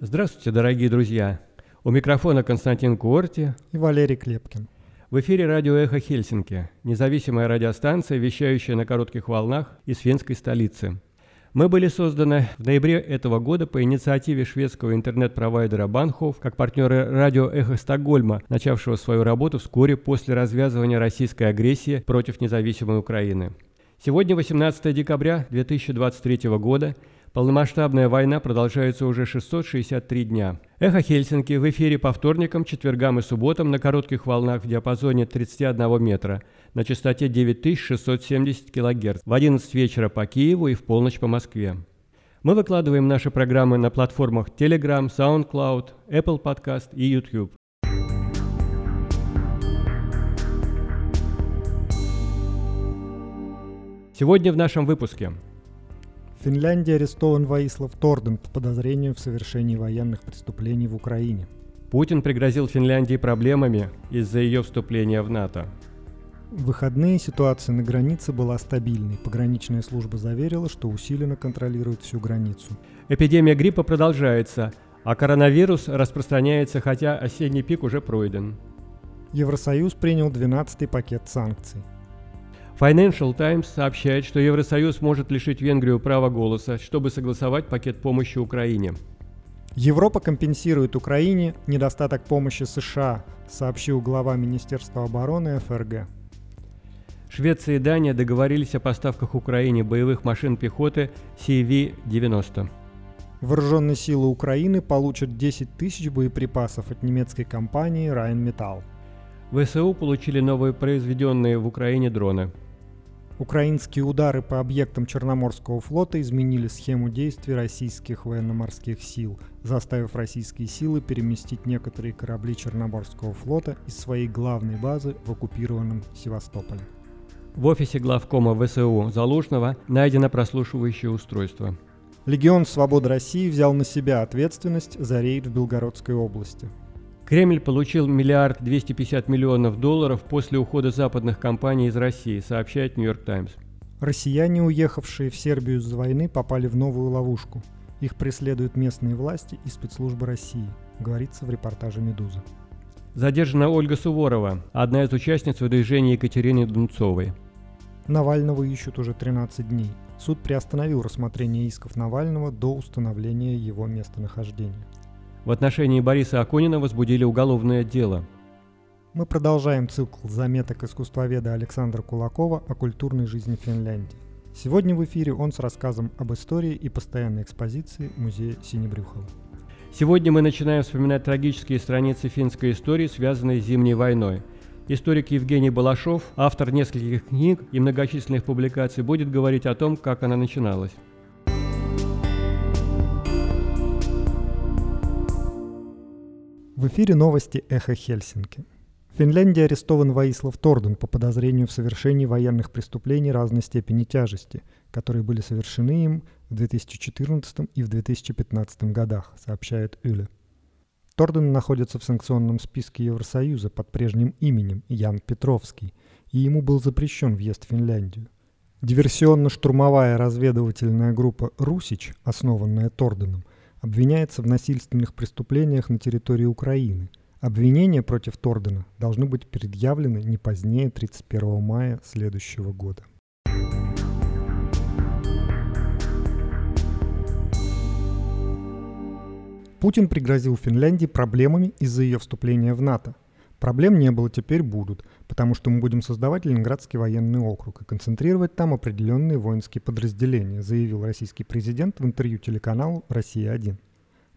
Здравствуйте, дорогие друзья! У микрофона Константин Куорти и Валерий Клепкин. В эфире радио «Эхо Хельсинки», независимая радиостанция, вещающая на коротких волнах из финской столицы. Мы были созданы в ноябре этого года по инициативе шведского интернет-провайдера Банхов как партнеры радио «Эхо Стокгольма», начавшего свою работу вскоре после развязывания российской агрессии против независимой Украины. Сегодня 18 декабря 2023 года – Полномасштабная война продолжается уже 663 дня. Эхо Хельсинки в эфире по вторникам, четвергам и субботам на коротких волнах в диапазоне 31 метра на частоте 9670 кГц в 11 вечера по Киеву и в полночь по Москве. Мы выкладываем наши программы на платформах Telegram, SoundCloud, Apple Podcast и YouTube. Сегодня в нашем выпуске – в Финляндии арестован Ваислав Торден по подозрению в совершении военных преступлений в Украине. Путин пригрозил Финляндии проблемами из-за ее вступления в НАТО. В выходные ситуация на границе была стабильной. Пограничная служба заверила, что усиленно контролирует всю границу. Эпидемия гриппа продолжается, а коронавирус распространяется, хотя осенний пик уже пройден. Евросоюз принял 12-й пакет санкций. Financial Times сообщает, что Евросоюз может лишить Венгрию права голоса, чтобы согласовать пакет помощи Украине. Европа компенсирует Украине недостаток помощи США, сообщил глава Министерства обороны ФРГ. Швеция и Дания договорились о поставках Украине боевых машин пехоты CV-90. Вооруженные силы Украины получат 10 тысяч боеприпасов от немецкой компании Rheinmetall. ВСУ получили новые произведенные в Украине дроны – Украинские удары по объектам Черноморского флота изменили схему действий российских военно-морских сил, заставив российские силы переместить некоторые корабли Черноморского флота из своей главной базы в оккупированном Севастополе. В офисе главкома ВСУ Залужного найдено прослушивающее устройство. Легион Свободы России взял на себя ответственность за рейд в Белгородской области. Кремль получил миллиард 250 миллионов долларов после ухода западных компаний из России, сообщает Нью-Йорк Таймс. Россияне, уехавшие в Сербию из-за войны, попали в новую ловушку. Их преследуют местные власти и спецслужбы России, говорится в репортаже «Медузы». Задержана Ольга Суворова, одна из участниц выдвижения Екатерины Дунцовой. Навального ищут уже 13 дней. Суд приостановил рассмотрение исков Навального до установления его местонахождения. В отношении Бориса Акунина возбудили уголовное дело. Мы продолжаем цикл заметок искусствоведа Александра Кулакова о культурной жизни Финляндии. Сегодня в эфире он с рассказом об истории и постоянной экспозиции музея Синебрюхова. Сегодня мы начинаем вспоминать трагические страницы финской истории, связанные с Зимней войной. Историк Евгений Балашов, автор нескольких книг и многочисленных публикаций, будет говорить о том, как она начиналась. В эфире новости «Эхо Хельсинки». В Финляндии арестован Ваислав Торден по подозрению в совершении военных преступлений разной степени тяжести, которые были совершены им в 2014 и в 2015 годах, сообщает Юля. Торден находится в санкционном списке Евросоюза под прежним именем Ян Петровский, и ему был запрещен въезд в Финляндию. Диверсионно-штурмовая разведывательная группа «Русич», основанная Торденом, обвиняется в насильственных преступлениях на территории Украины. Обвинения против Тордена должны быть предъявлены не позднее 31 мая следующего года. Путин пригрозил Финляндии проблемами из-за ее вступления в НАТО – Проблем не было, теперь будут, потому что мы будем создавать Ленинградский военный округ и концентрировать там определенные воинские подразделения, заявил российский президент в интервью телеканалу «Россия-1».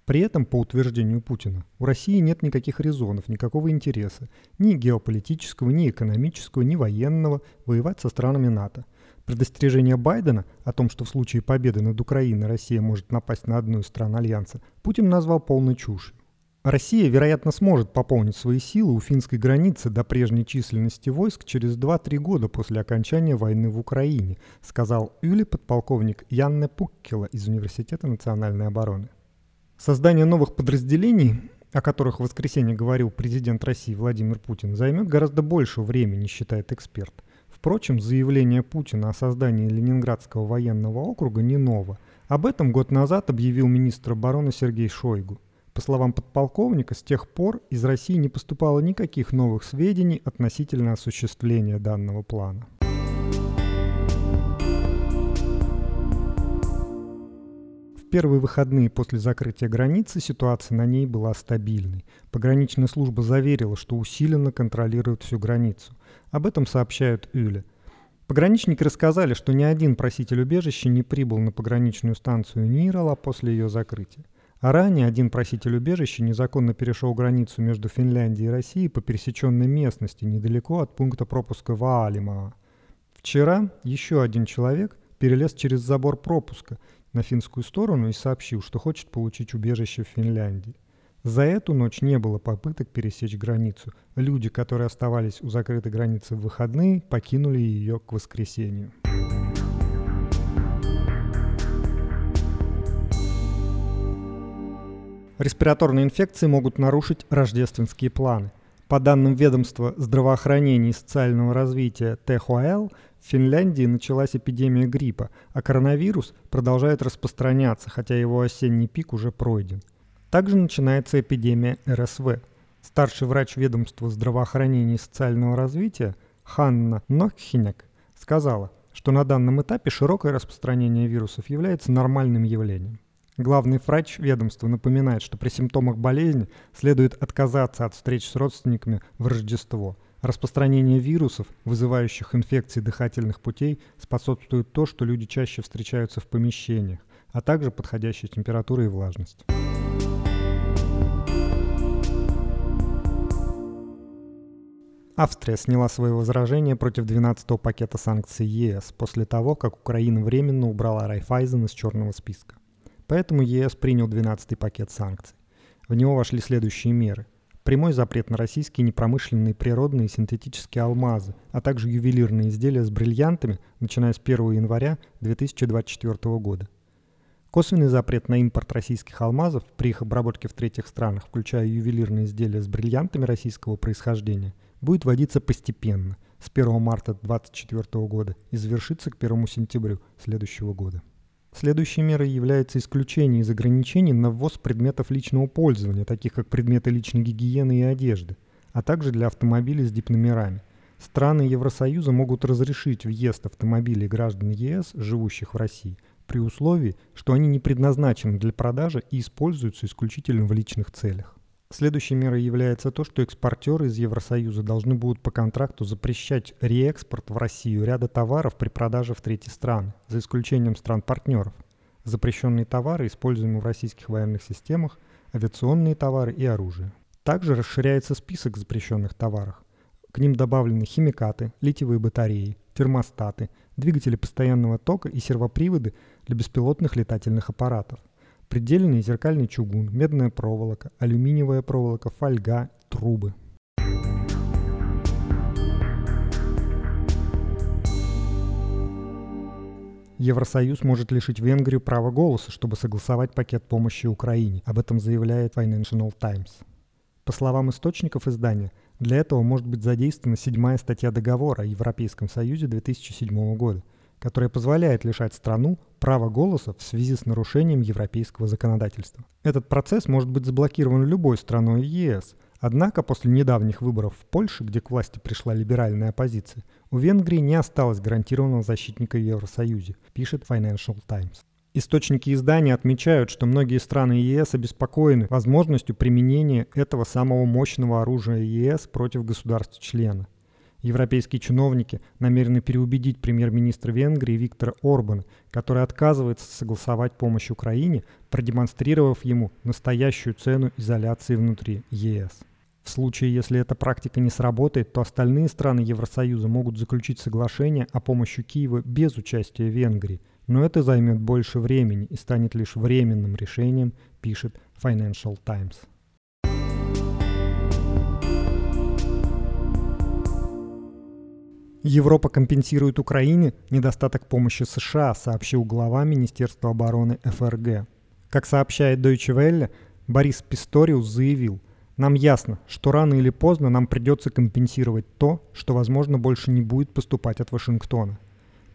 При этом, по утверждению Путина, у России нет никаких резонов, никакого интереса, ни геополитического, ни экономического, ни военного, воевать со странами НАТО. Предостережение Байдена о том, что в случае победы над Украиной Россия может напасть на одну из стран Альянса, Путин назвал полной чушью. Россия, вероятно, сможет пополнить свои силы у финской границы до прежней численности войск через 2-3 года после окончания войны в Украине, сказал Юли подполковник Янне Пуккела из Университета национальной обороны. Создание новых подразделений, о которых в воскресенье говорил президент России Владимир Путин, займет гораздо больше времени, считает эксперт. Впрочем, заявление Путина о создании Ленинградского военного округа не ново. Об этом год назад объявил министр обороны Сергей Шойгу – По словам подполковника, с тех пор из России не поступало никаких новых сведений относительно осуществления данного плана. первые выходные после закрытия границы ситуация на ней была стабильной. Пограничная служба заверила, что усиленно контролирует всю границу. Об этом сообщают Юля. Пограничники рассказали, что ни один проситель убежища не прибыл на пограничную станцию Нирала после ее закрытия. А ранее один проситель убежища незаконно перешел границу между Финляндией и Россией по пересеченной местности недалеко от пункта пропуска Ваалимаа. Вчера еще один человек перелез через забор пропуска на финскую сторону и сообщил, что хочет получить убежище в Финляндии. За эту ночь не было попыток пересечь границу. Люди, которые оставались у закрытой границы в выходные, покинули ее к воскресенью. Респираторные инфекции могут нарушить рождественские планы. По данным ведомства здравоохранения и социального развития ТХЛ, в Финляндии началась эпидемия гриппа, а коронавирус продолжает распространяться, хотя его осенний пик уже пройден. Также начинается эпидемия РСВ. Старший врач ведомства здравоохранения и социального развития Ханна Ноххиняк сказала, что на данном этапе широкое распространение вирусов является нормальным явлением. Главный врач ведомства напоминает, что при симптомах болезни следует отказаться от встреч с родственниками в Рождество – Распространение вирусов, вызывающих инфекции дыхательных путей, способствует то, что люди чаще встречаются в помещениях, а также подходящая температура и влажность. Австрия сняла свои возражения против 12-го пакета санкций ЕС после того, как Украина временно убрала Райфайзен из черного списка. Поэтому ЕС принял 12-й пакет санкций. В него вошли следующие меры – Прямой запрет на российские непромышленные природные и синтетические алмазы, а также ювелирные изделия с бриллиантами, начиная с 1 января 2024 года. Косвенный запрет на импорт российских алмазов при их обработке в третьих странах, включая ювелирные изделия с бриллиантами российского происхождения, будет вводиться постепенно, с 1 марта 2024 года и завершится к 1 сентября следующего года. Следующей мерой является исключение из ограничений на ввоз предметов личного пользования, таких как предметы личной гигиены и одежды, а также для автомобилей с дипномерами. Страны Евросоюза могут разрешить въезд автомобилей граждан ЕС, живущих в России, при условии, что они не предназначены для продажи и используются исключительно в личных целях. Следующей мерой является то, что экспортеры из Евросоюза должны будут по контракту запрещать реэкспорт в Россию ряда товаров при продаже в третьи страны, за исключением стран-партнеров. Запрещенные товары, используемые в российских военных системах, авиационные товары и оружие. Также расширяется список запрещенных товаров. К ним добавлены химикаты, литиевые батареи, термостаты, двигатели постоянного тока и сервоприводы для беспилотных летательных аппаратов предельный зеркальный чугун, медная проволока, алюминиевая проволока, фольга, трубы. Евросоюз может лишить Венгрию права голоса, чтобы согласовать пакет помощи Украине. Об этом заявляет Financial Times. По словам источников издания, для этого может быть задействована седьмая статья договора о Европейском Союзе 2007 года – которая позволяет лишать страну права голоса в связи с нарушением европейского законодательства. Этот процесс может быть заблокирован любой страной ЕС, однако после недавних выборов в Польше, где к власти пришла либеральная оппозиция, у Венгрии не осталось гарантированного защитника в Евросоюзе, пишет Financial Times. Источники издания отмечают, что многие страны ЕС обеспокоены возможностью применения этого самого мощного оружия ЕС против государств-члена. Европейские чиновники намерены переубедить премьер-министра Венгрии Виктора Орбана, который отказывается согласовать помощь Украине, продемонстрировав ему настоящую цену изоляции внутри ЕС. В случае, если эта практика не сработает, то остальные страны Евросоюза могут заключить соглашение о помощи Киева без участия Венгрии, но это займет больше времени и станет лишь временным решением, пишет Financial Times. Европа компенсирует Украине недостаток помощи США, сообщил глава Министерства обороны ФРГ. Как сообщает Deutsche Welle, Борис Писториус заявил, «Нам ясно, что рано или поздно нам придется компенсировать то, что, возможно, больше не будет поступать от Вашингтона.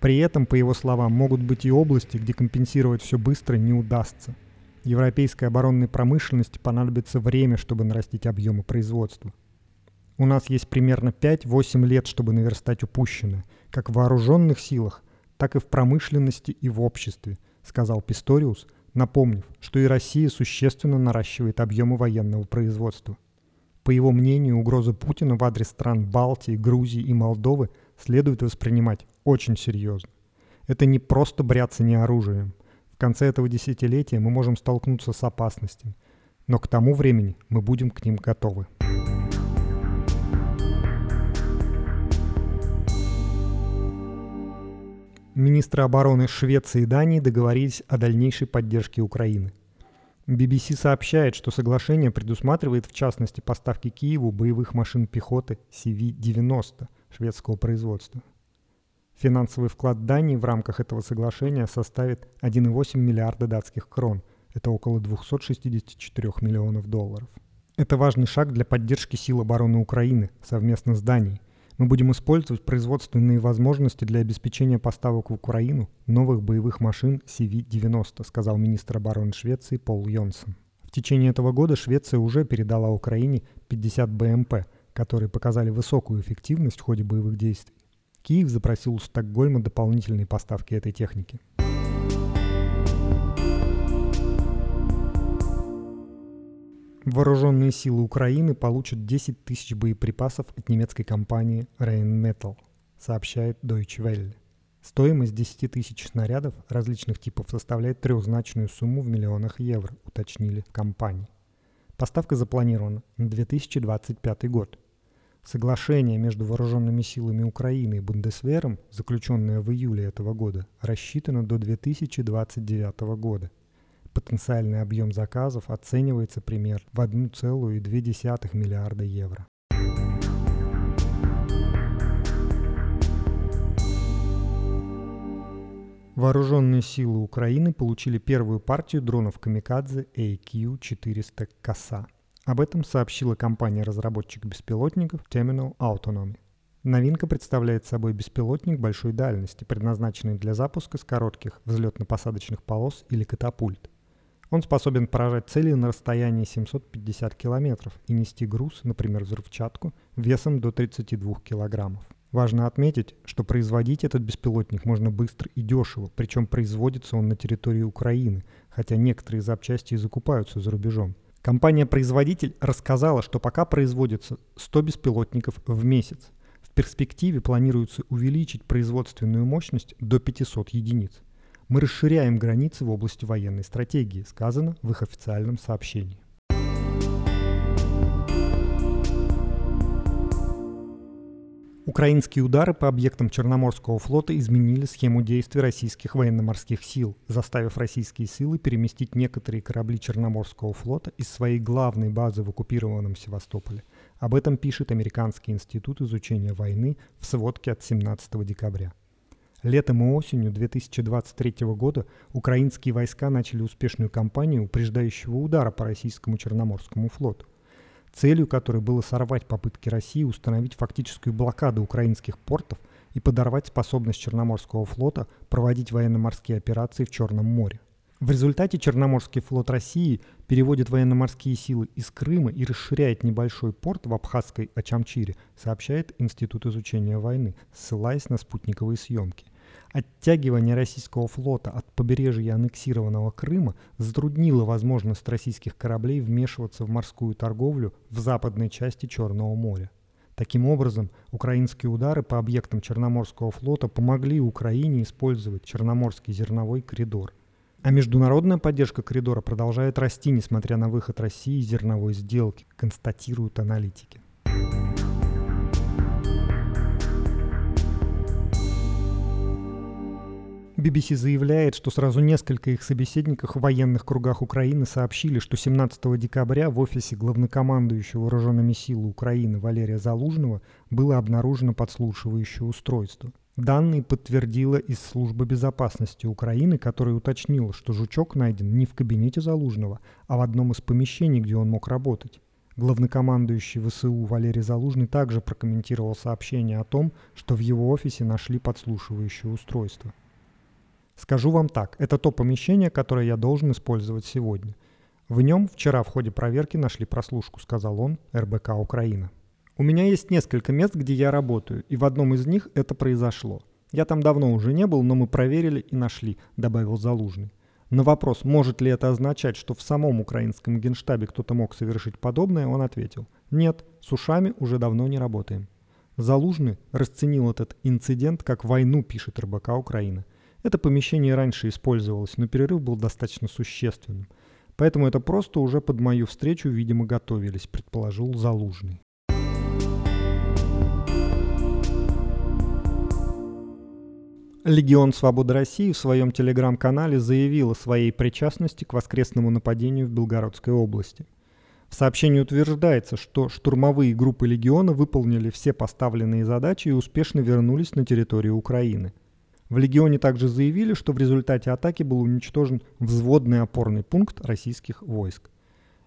При этом, по его словам, могут быть и области, где компенсировать все быстро не удастся. Европейской оборонной промышленности понадобится время, чтобы нарастить объемы производства. У нас есть примерно 5-8 лет, чтобы наверстать упущенное, как в вооруженных силах, так и в промышленности и в обществе, сказал Писториус, напомнив, что и Россия существенно наращивает объемы военного производства. По его мнению, угрозы Путина в адрес стран Балтии, Грузии и Молдовы следует воспринимать очень серьезно. Это не просто бряцание оружием. В конце этого десятилетия мы можем столкнуться с опасностями, но к тому времени мы будем к ним готовы. Министры обороны Швеции и Дании договорились о дальнейшей поддержке Украины. BBC сообщает, что соглашение предусматривает в частности поставки Киеву боевых машин пехоты CV-90 шведского производства. Финансовый вклад Дании в рамках этого соглашения составит 1,8 миллиарда датских крон. Это около 264 миллионов долларов. Это важный шаг для поддержки сил обороны Украины совместно с Данией, мы будем использовать производственные возможности для обеспечения поставок в Украину новых боевых машин CV-90, сказал министр обороны Швеции Пол Йонсон. В течение этого года Швеция уже передала Украине 50 БМП, которые показали высокую эффективность в ходе боевых действий. Киев запросил у Стокгольма дополнительные поставки этой техники. Вооруженные силы Украины получат 10 тысяч боеприпасов от немецкой компании Rheinmetall, сообщает Deutsche Welle. Стоимость 10 тысяч снарядов различных типов составляет трехзначную сумму в миллионах евро, уточнили в компании. Поставка запланирована на 2025 год. Соглашение между вооруженными силами Украины и Бундесвером, заключенное в июле этого года, рассчитано до 2029 года – Потенциальный объем заказов оценивается пример в 1,2 миллиарда евро. Вооруженные силы Украины получили первую партию дронов «Камикадзе» AQ-400 «Коса». Об этом сообщила компания-разработчик беспилотников Terminal Autonomy. Новинка представляет собой беспилотник большой дальности, предназначенный для запуска с коротких взлетно-посадочных полос или катапульт. Он способен поражать цели на расстоянии 750 километров и нести груз, например, взрывчатку, весом до 32 килограммов. Важно отметить, что производить этот беспилотник можно быстро и дешево, причем производится он на территории Украины, хотя некоторые запчасти и закупаются за рубежом. Компания-производитель рассказала, что пока производится 100 беспилотников в месяц. В перспективе планируется увеличить производственную мощность до 500 единиц. Мы расширяем границы в области военной стратегии, сказано в их официальном сообщении. Украинские удары по объектам Черноморского флота изменили схему действий российских военно-морских сил, заставив российские силы переместить некоторые корабли Черноморского флота из своей главной базы в оккупированном Севастополе. Об этом пишет Американский институт изучения войны в сводке от 17 декабря. Летом и осенью 2023 года украинские войска начали успешную кампанию упреждающего удара по российскому Черноморскому флоту, целью которой было сорвать попытки России установить фактическую блокаду украинских портов и подорвать способность Черноморского флота проводить военно-морские операции в Черном море. В результате Черноморский флот России переводит военно-морские силы из Крыма и расширяет небольшой порт в Абхазской Ачамчире, сообщает Институт изучения войны, ссылаясь на спутниковые съемки. Оттягивание российского флота от побережья аннексированного Крыма затруднило возможность российских кораблей вмешиваться в морскую торговлю в западной части Черного моря. Таким образом, украинские удары по объектам Черноморского флота помогли Украине использовать Черноморский зерновой коридор – а международная поддержка коридора продолжает расти, несмотря на выход России из зерновой сделки, констатируют аналитики. BBC заявляет, что сразу несколько их собеседников в военных кругах Украины сообщили, что 17 декабря в офисе главнокомандующего вооруженными силами Украины Валерия Залужного было обнаружено подслушивающее устройство – Данные подтвердила из Службы безопасности Украины, которая уточнила, что жучок найден не в кабинете Залужного, а в одном из помещений, где он мог работать. Главнокомандующий ВСУ Валерий Залужный также прокомментировал сообщение о том, что в его офисе нашли подслушивающее устройство. Скажу вам так, это то помещение, которое я должен использовать сегодня. В нем вчера в ходе проверки нашли прослушку, сказал он, РБК Украина. У меня есть несколько мест, где я работаю, и в одном из них это произошло. Я там давно уже не был, но мы проверили и нашли, добавил Залужный. На вопрос, может ли это означать, что в самом украинском генштабе кто-то мог совершить подобное, он ответил, нет, с ушами уже давно не работаем. Залужный расценил этот инцидент как войну, пишет РБК Украина. Это помещение раньше использовалось, но перерыв был достаточно существенным. Поэтому это просто уже под мою встречу, видимо, готовились, предположил Залужный. Легион Свободы России в своем телеграм-канале заявил о своей причастности к воскресному нападению в Белгородской области. В сообщении утверждается, что штурмовые группы Легиона выполнили все поставленные задачи и успешно вернулись на территорию Украины. В Легионе также заявили, что в результате атаки был уничтожен взводный опорный пункт российских войск.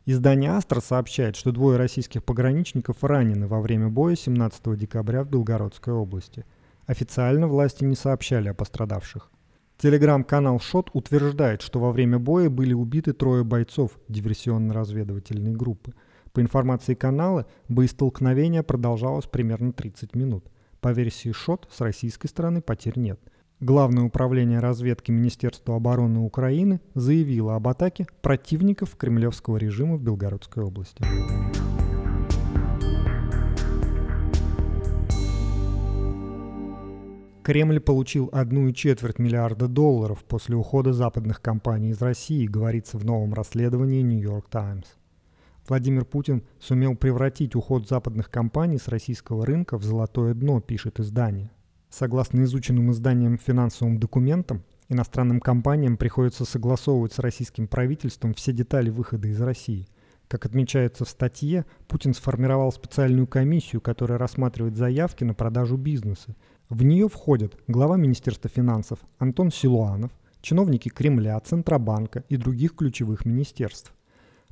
Издание «Астра» сообщает, что двое российских пограничников ранены во время боя 17 декабря в Белгородской области – Официально власти не сообщали о пострадавших. Телеграм-канал «Шот» утверждает, что во время боя были убиты трое бойцов диверсионно-разведывательной группы. По информации канала, боестолкновение продолжалось примерно 30 минут. По версии ШОТ, с российской стороны потерь нет. Главное управление разведки Министерства обороны Украины заявило об атаке противников кремлевского режима в Белгородской области. Кремль получил одну и четверть миллиарда долларов после ухода западных компаний из России, говорится в новом расследовании «Нью-Йорк Таймс». Владимир Путин сумел превратить уход западных компаний с российского рынка в золотое дно, пишет издание. Согласно изученным изданиям финансовым документам, иностранным компаниям приходится согласовывать с российским правительством все детали выхода из России. Как отмечается в статье, Путин сформировал специальную комиссию, которая рассматривает заявки на продажу бизнеса, в нее входят глава Министерства финансов Антон Силуанов, чиновники Кремля, Центробанка и других ключевых министерств.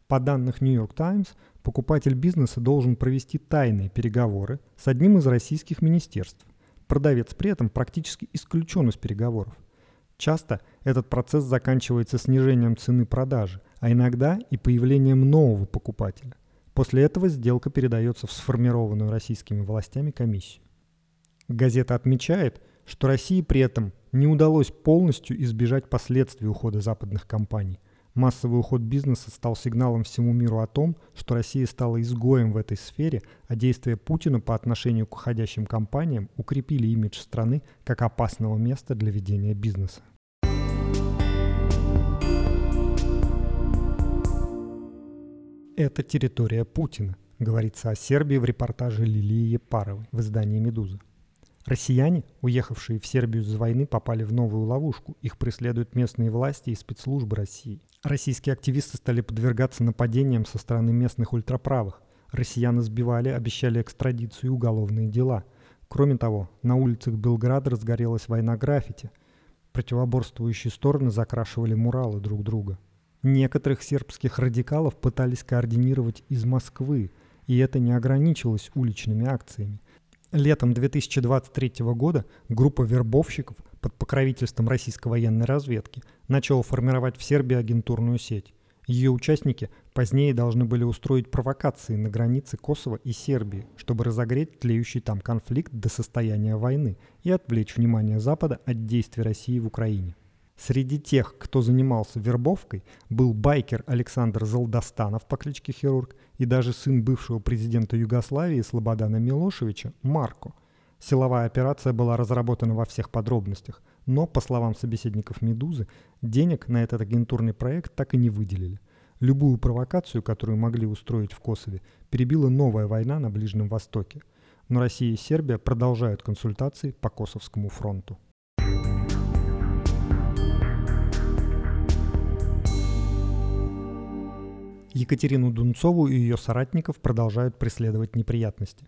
По данным Нью-Йорк Таймс, покупатель бизнеса должен провести тайные переговоры с одним из российских министерств. Продавец при этом практически исключен из переговоров. Часто этот процесс заканчивается снижением цены продажи, а иногда и появлением нового покупателя. После этого сделка передается в сформированную российскими властями комиссию. Газета отмечает, что России при этом не удалось полностью избежать последствий ухода западных компаний. Массовый уход бизнеса стал сигналом всему миру о том, что Россия стала изгоем в этой сфере, а действия Путина по отношению к уходящим компаниям укрепили имидж страны как опасного места для ведения бизнеса. Это территория Путина, говорится о Сербии в репортаже Лилии Епаровой в издании «Медуза». Россияне, уехавшие в Сербию из войны, попали в новую ловушку. Их преследуют местные власти и спецслужбы России. Российские активисты стали подвергаться нападениям со стороны местных ультраправых. Россиян избивали, обещали экстрадицию и уголовные дела. Кроме того, на улицах Белграда разгорелась война граффити. Противоборствующие стороны закрашивали муралы друг друга. Некоторых сербских радикалов пытались координировать из Москвы, и это не ограничилось уличными акциями. Летом 2023 года группа вербовщиков под покровительством российской военной разведки начала формировать в Сербии агентурную сеть. Ее участники позднее должны были устроить провокации на границе Косово и Сербии, чтобы разогреть тлеющий там конфликт до состояния войны и отвлечь внимание Запада от действий России в Украине. Среди тех, кто занимался вербовкой, был байкер Александр Залдостанов по кличке Хирург и даже сын бывшего президента Югославии Слободана Милошевича Марко. Силовая операция была разработана во всех подробностях, но, по словам собеседников «Медузы», денег на этот агентурный проект так и не выделили. Любую провокацию, которую могли устроить в Косове, перебила новая война на Ближнем Востоке. Но Россия и Сербия продолжают консультации по Косовскому фронту. Екатерину Дунцову и ее соратников продолжают преследовать неприятности.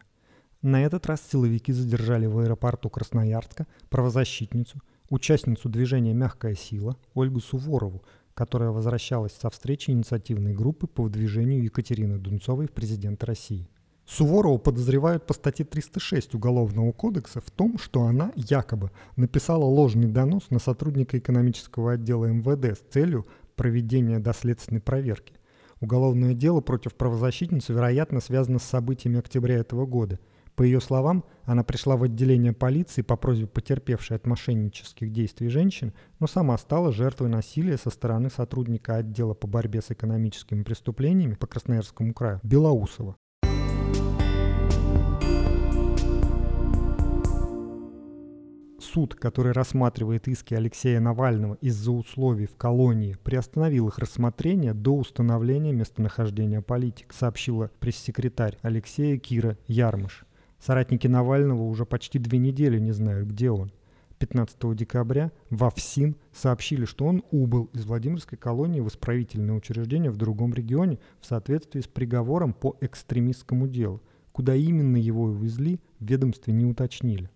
На этот раз силовики задержали в аэропорту Красноярска правозащитницу, участницу движения «Мягкая сила» Ольгу Суворову, которая возвращалась со встречи инициативной группы по выдвижению Екатерины Дунцовой в президенты России. Суворова подозревают по статье 306 Уголовного кодекса в том, что она якобы написала ложный донос на сотрудника экономического отдела МВД с целью проведения доследственной проверки. Уголовное дело против правозащитницы, вероятно, связано с событиями октября этого года. По ее словам, она пришла в отделение полиции по просьбе потерпевшей от мошеннических действий женщин, но сама стала жертвой насилия со стороны сотрудника отдела по борьбе с экономическими преступлениями по Красноярскому краю Белоусова. Суд, который рассматривает иски Алексея Навального из-за условий в колонии, приостановил их рассмотрение до установления местонахождения политик, сообщила пресс-секретарь Алексея Кира Ярмыш. Соратники Навального уже почти две недели не знают, где он. 15 декабря во ФСИН сообщили, что он убыл из Владимирской колонии в исправительное учреждение в другом регионе в соответствии с приговором по экстремистскому делу. Куда именно его увезли, в ведомстве не уточнили.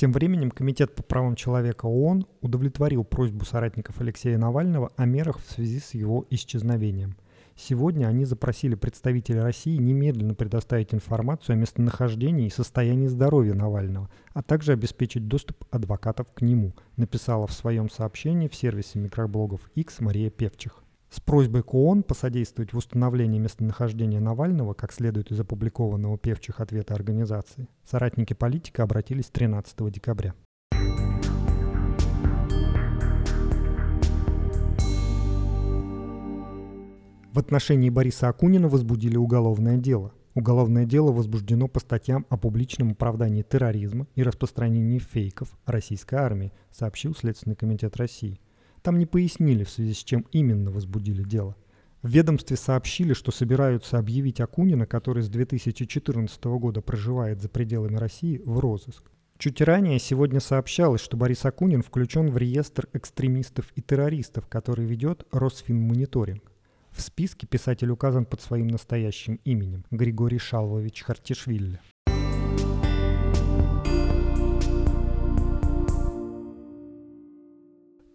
Тем временем Комитет по правам человека ООН удовлетворил просьбу соратников Алексея Навального о мерах в связи с его исчезновением. Сегодня они запросили представителей России немедленно предоставить информацию о местонахождении и состоянии здоровья Навального, а также обеспечить доступ адвокатов к нему, написала в своем сообщении в сервисе микроблогов X Мария Певчих. С просьбой к ООН посодействовать в установлении местонахождения Навального, как следует из опубликованного певчих ответа организации, соратники политика обратились 13 декабря. В отношении Бориса Акунина возбудили уголовное дело. Уголовное дело возбуждено по статьям о публичном оправдании терроризма и распространении фейков российской армии, сообщил Следственный комитет России – там не пояснили, в связи с чем именно возбудили дело. В ведомстве сообщили, что собираются объявить Акунина, который с 2014 года проживает за пределами России, в розыск. Чуть ранее сегодня сообщалось, что Борис Акунин включен в реестр экстремистов и террористов, который ведет Росфинмониторинг. В списке писатель указан под своим настоящим именем – Григорий Шалвович Хартишвили.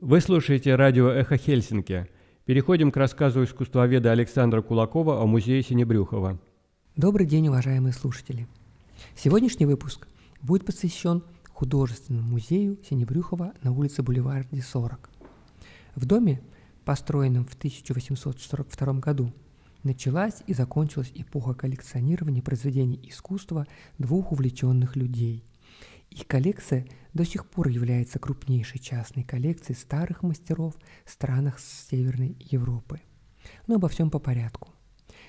Вы слушаете радио «Эхо Хельсинки». Переходим к рассказу искусствоведа Александра Кулакова о музее Синебрюхова. Добрый день, уважаемые слушатели. Сегодняшний выпуск будет посвящен художественному музею Синебрюхова на улице Бульварде 40. В доме, построенном в 1842 году, началась и закончилась эпоха коллекционирования произведений искусства двух увлеченных людей – их коллекция до сих пор является крупнейшей частной коллекцией старых мастеров в странах Северной Европы. Но обо всем по порядку.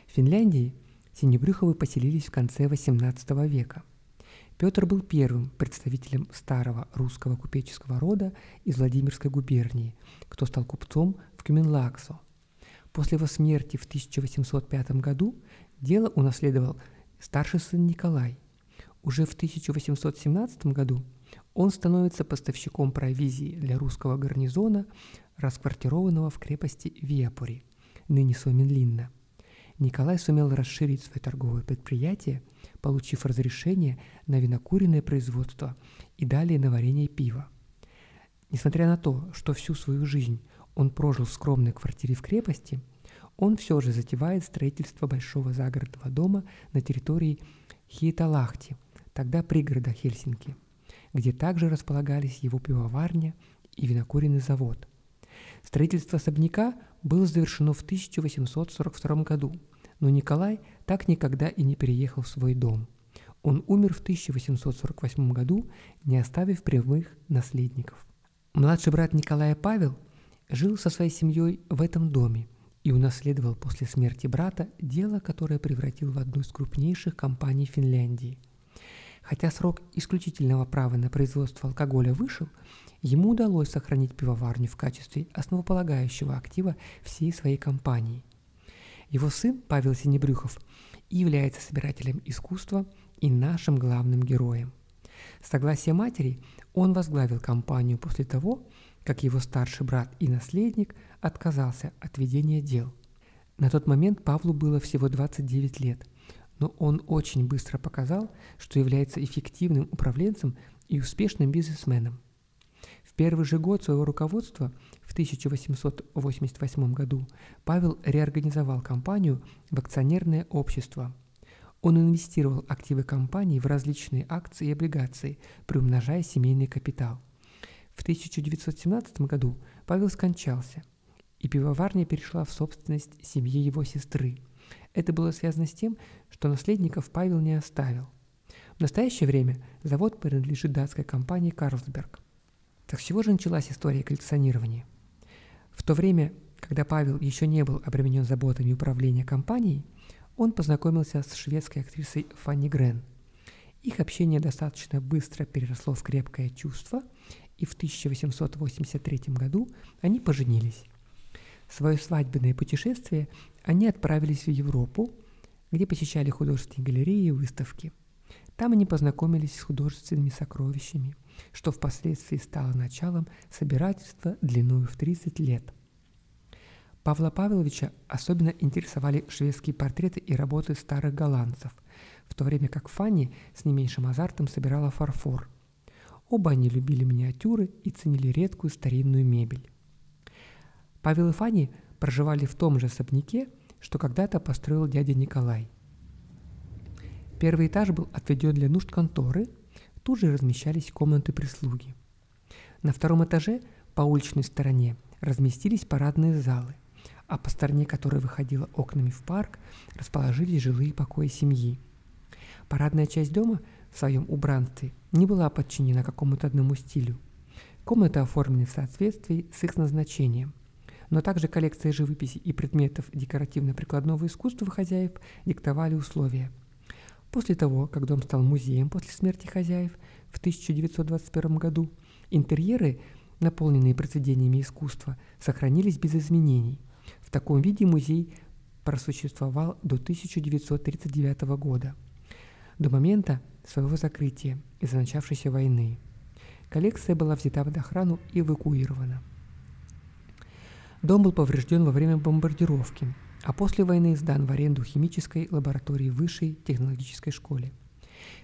В Финляндии Синебрюховы поселились в конце XVIII века. Петр был первым представителем старого русского купеческого рода из Владимирской губернии, кто стал купцом в Кюменлаксо. После его смерти в 1805 году дело унаследовал старший сын Николай – уже в 1817 году он становится поставщиком провизии для русского гарнизона, расквартированного в крепости Виапури, ныне Соминлинна. Николай сумел расширить свое торговое предприятие, получив разрешение на винокуренное производство и далее на варенье пива. Несмотря на то, что всю свою жизнь он прожил в скромной квартире в крепости, он все же затевает строительство большого загородного дома на территории Хиеталахти – тогда пригорода Хельсинки, где также располагались его пивоварня и винокуренный завод. Строительство особняка было завершено в 1842 году, но Николай так никогда и не переехал в свой дом. Он умер в 1848 году, не оставив прямых наследников. Младший брат Николая Павел жил со своей семьей в этом доме и унаследовал после смерти брата дело, которое превратил в одну из крупнейших компаний Финляндии – Хотя срок исключительного права на производство алкоголя вышел, ему удалось сохранить пивоварню в качестве основополагающего актива всей своей компании. Его сын Павел Синебрюхов является собирателем искусства и нашим главным героем. С согласия матери он возглавил компанию после того, как его старший брат и наследник отказался от ведения дел. На тот момент Павлу было всего 29 лет – но он очень быстро показал, что является эффективным управленцем и успешным бизнесменом. В первый же год своего руководства, в 1888 году, Павел реорганизовал компанию в акционерное общество. Он инвестировал активы компании в различные акции и облигации, приумножая семейный капитал. В 1917 году Павел скончался, и пивоварня перешла в собственность семьи его сестры. Это было связано с тем, что наследников Павел не оставил. В настоящее время завод принадлежит датской компании «Карлсберг». Так с чего же началась история коллекционирования? В то время, когда Павел еще не был обременен заботами управления компанией, он познакомился с шведской актрисой Фанни Грен. Их общение достаточно быстро переросло в крепкое чувство, и в 1883 году они поженились. Свое свадебное путешествие они отправились в Европу, где посещали художественные галереи и выставки – там они познакомились с художественными сокровищами, что впоследствии стало началом собирательства длиною в 30 лет. Павла Павловича особенно интересовали шведские портреты и работы старых голландцев, в то время как Фанни с не меньшим азартом собирала фарфор. Оба они любили миниатюры и ценили редкую старинную мебель. Павел и Фанни проживали в том же особняке, что когда-то построил дядя Николай – Первый этаж был отведен для нужд конторы, тут же размещались комнаты прислуги. На втором этаже по уличной стороне разместились парадные залы, а по стороне, которая выходила окнами в парк, расположились жилые покои семьи. Парадная часть дома в своем убранстве не была подчинена какому-то одному стилю. Комнаты оформлены в соответствии с их назначением. Но также коллекция живописи и предметов декоративно-прикладного искусства хозяев диктовали условия – После того, как дом стал музеем после смерти хозяев в 1921 году, интерьеры, наполненные произведениями искусства, сохранились без изменений. В таком виде музей просуществовал до 1939 года, до момента своего закрытия из-за начавшейся войны. Коллекция была взята под охрану и эвакуирована. Дом был поврежден во время бомбардировки – а после войны сдан в аренду химической лаборатории Высшей технологической школе.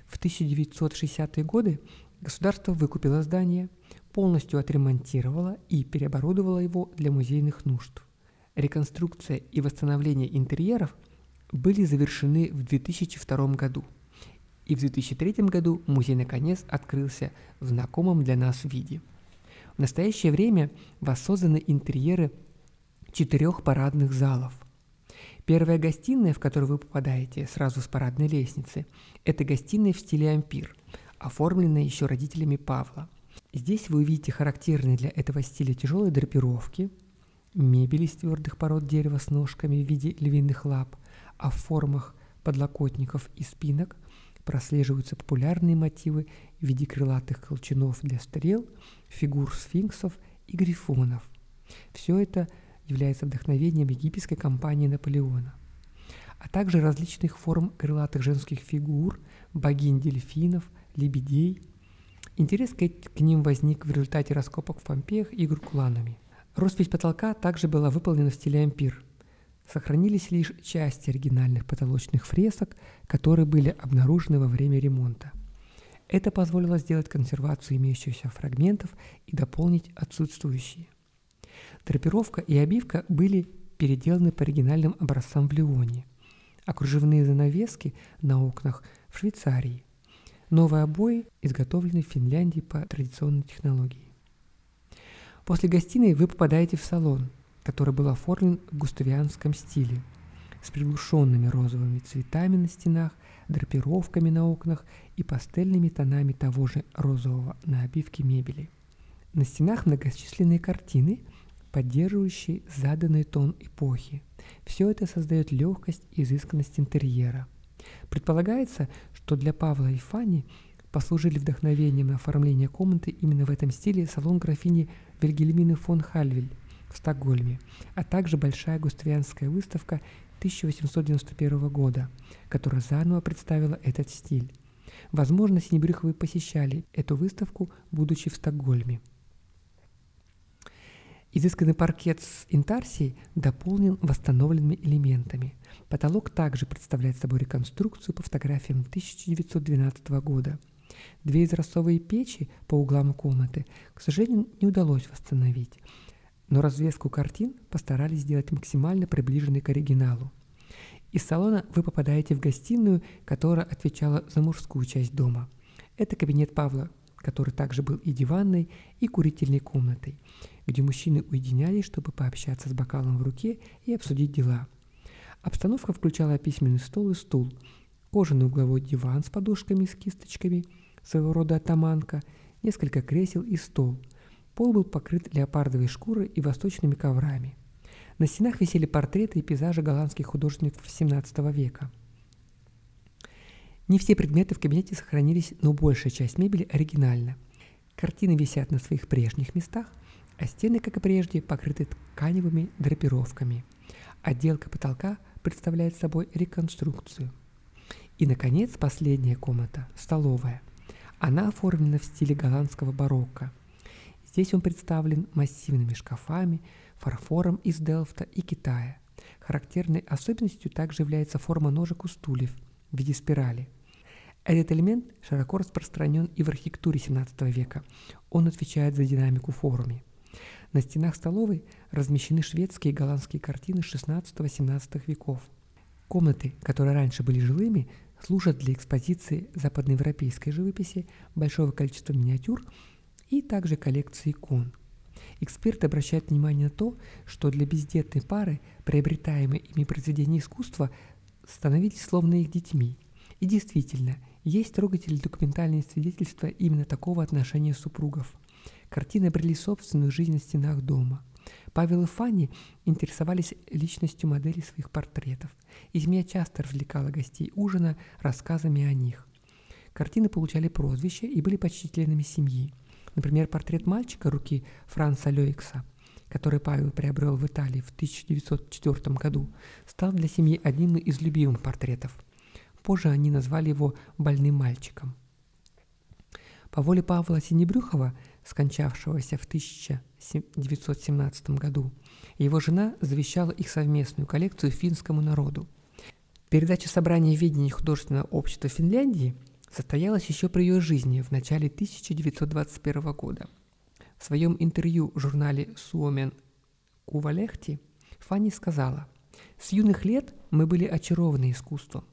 В 1960-е годы государство выкупило здание, полностью отремонтировало и переоборудовало его для музейных нужд. Реконструкция и восстановление интерьеров были завершены в 2002 году. И в 2003 году музей наконец открылся в знакомом для нас виде. В настоящее время воссозданы интерьеры четырех парадных залов – Первая гостиная, в которую вы попадаете сразу с парадной лестницы, это гостиная в стиле ампир, оформленная еще родителями Павла. Здесь вы увидите характерные для этого стиля тяжелые драпировки, мебель из твердых пород дерева с ножками в виде львиных лап, а в формах подлокотников и спинок прослеживаются популярные мотивы в виде крылатых колчанов для стрел, фигур сфинксов и грифонов. Все это – является вдохновением египетской компании Наполеона, а также различных форм крылатых женских фигур, богинь дельфинов, лебедей. Интерес к, ним возник в результате раскопок в Помпеях и Гуркуланами. Роспись потолка также была выполнена в стиле ампир. Сохранились лишь части оригинальных потолочных фресок, которые были обнаружены во время ремонта. Это позволило сделать консервацию имеющихся фрагментов и дополнить отсутствующие. Драпировка и обивка были переделаны по оригинальным образцам в Лионе, а кружевные занавески на окнах в Швейцарии. Новые обои изготовлены в Финляндии по традиционной технологии. После гостиной вы попадаете в салон, который был оформлен в густавианском стиле, с приглушенными розовыми цветами на стенах, драпировками на окнах и пастельными тонами того же розового на обивке мебели. На стенах многочисленные картины, поддерживающий заданный тон эпохи. Все это создает легкость и изысканность интерьера. Предполагается, что для Павла и Фани послужили вдохновением на оформление комнаты именно в этом стиле салон графини Вильгельмины фон Хальвель в Стокгольме, а также большая густвианская выставка 1891 года, которая заново представила этот стиль. Возможно, Синебрюховы посещали эту выставку, будучи в Стокгольме. Изысканный паркет с интарсией дополнен восстановленными элементами. Потолок также представляет собой реконструкцию по фотографиям 1912 года. Две изразцовые печи по углам комнаты, к сожалению, не удалось восстановить, но развеску картин постарались сделать максимально приближенной к оригиналу. Из салона вы попадаете в гостиную, которая отвечала за мужскую часть дома. Это кабинет Павла, который также был и диванной, и курительной комнатой, где мужчины уединялись, чтобы пообщаться с бокалом в руке и обсудить дела. Обстановка включала письменный стол и стул, кожаный угловой диван с подушками с кисточками, своего рода атаманка, несколько кресел и стол. Пол был покрыт леопардовой шкурой и восточными коврами. На стенах висели портреты и пейзажи голландских художников XVII века – не все предметы в кабинете сохранились, но большая часть мебели оригинальна. Картины висят на своих прежних местах, а стены, как и прежде, покрыты тканевыми драпировками. Отделка потолка представляет собой реконструкцию. И, наконец, последняя комната – столовая. Она оформлена в стиле голландского барокко. Здесь он представлен массивными шкафами, фарфором из Делфта и Китая. Характерной особенностью также является форма ножек у стульев в виде спирали – этот элемент широко распространен и в архитектуре XVII века. Он отвечает за динамику формы. На стенах столовой размещены шведские и голландские картины XVI-XVII веков. Комнаты, которые раньше были жилыми, служат для экспозиции западноевропейской живописи, большого количества миниатюр и также коллекции икон. Эксперты обращают внимание на то, что для бездетной пары приобретаемые ими произведения искусства становились словно их детьми. И действительно – есть трогательные документальные свидетельства именно такого отношения супругов. Картины обрели собственную жизнь на стенах дома. Павел и Фанни интересовались личностью моделей своих портретов, и змея часто развлекала гостей ужина рассказами о них. Картины получали прозвища и были почти членами семьи. Например, портрет мальчика руки Франца Лёйкса, который Павел приобрел в Италии в 1904 году, стал для семьи одним из любимых портретов – Позже они назвали его «больным мальчиком». По воле Павла Синебрюхова, скончавшегося в 1917 году, его жена завещала их совместную коллекцию финскому народу. Передача собрания видений художественного общества Финляндии состоялась еще при ее жизни в начале 1921 года. В своем интервью в журнале «Суомен Кувалехти» Фанни сказала, «С юных лет мы были очарованы искусством.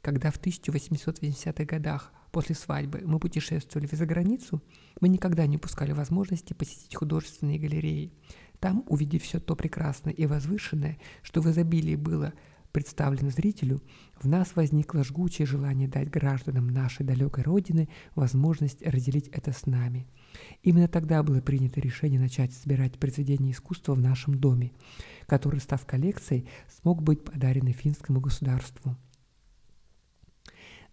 Когда в 1880-х годах после свадьбы мы путешествовали за границу, мы никогда не упускали возможности посетить художественные галереи. Там, увидев все то прекрасное и возвышенное, что в изобилии было представлено зрителю, в нас возникло жгучее желание дать гражданам нашей далекой Родины возможность разделить это с нами. Именно тогда было принято решение начать собирать произведения искусства в нашем доме, который, став коллекцией, смог быть подарен финскому государству.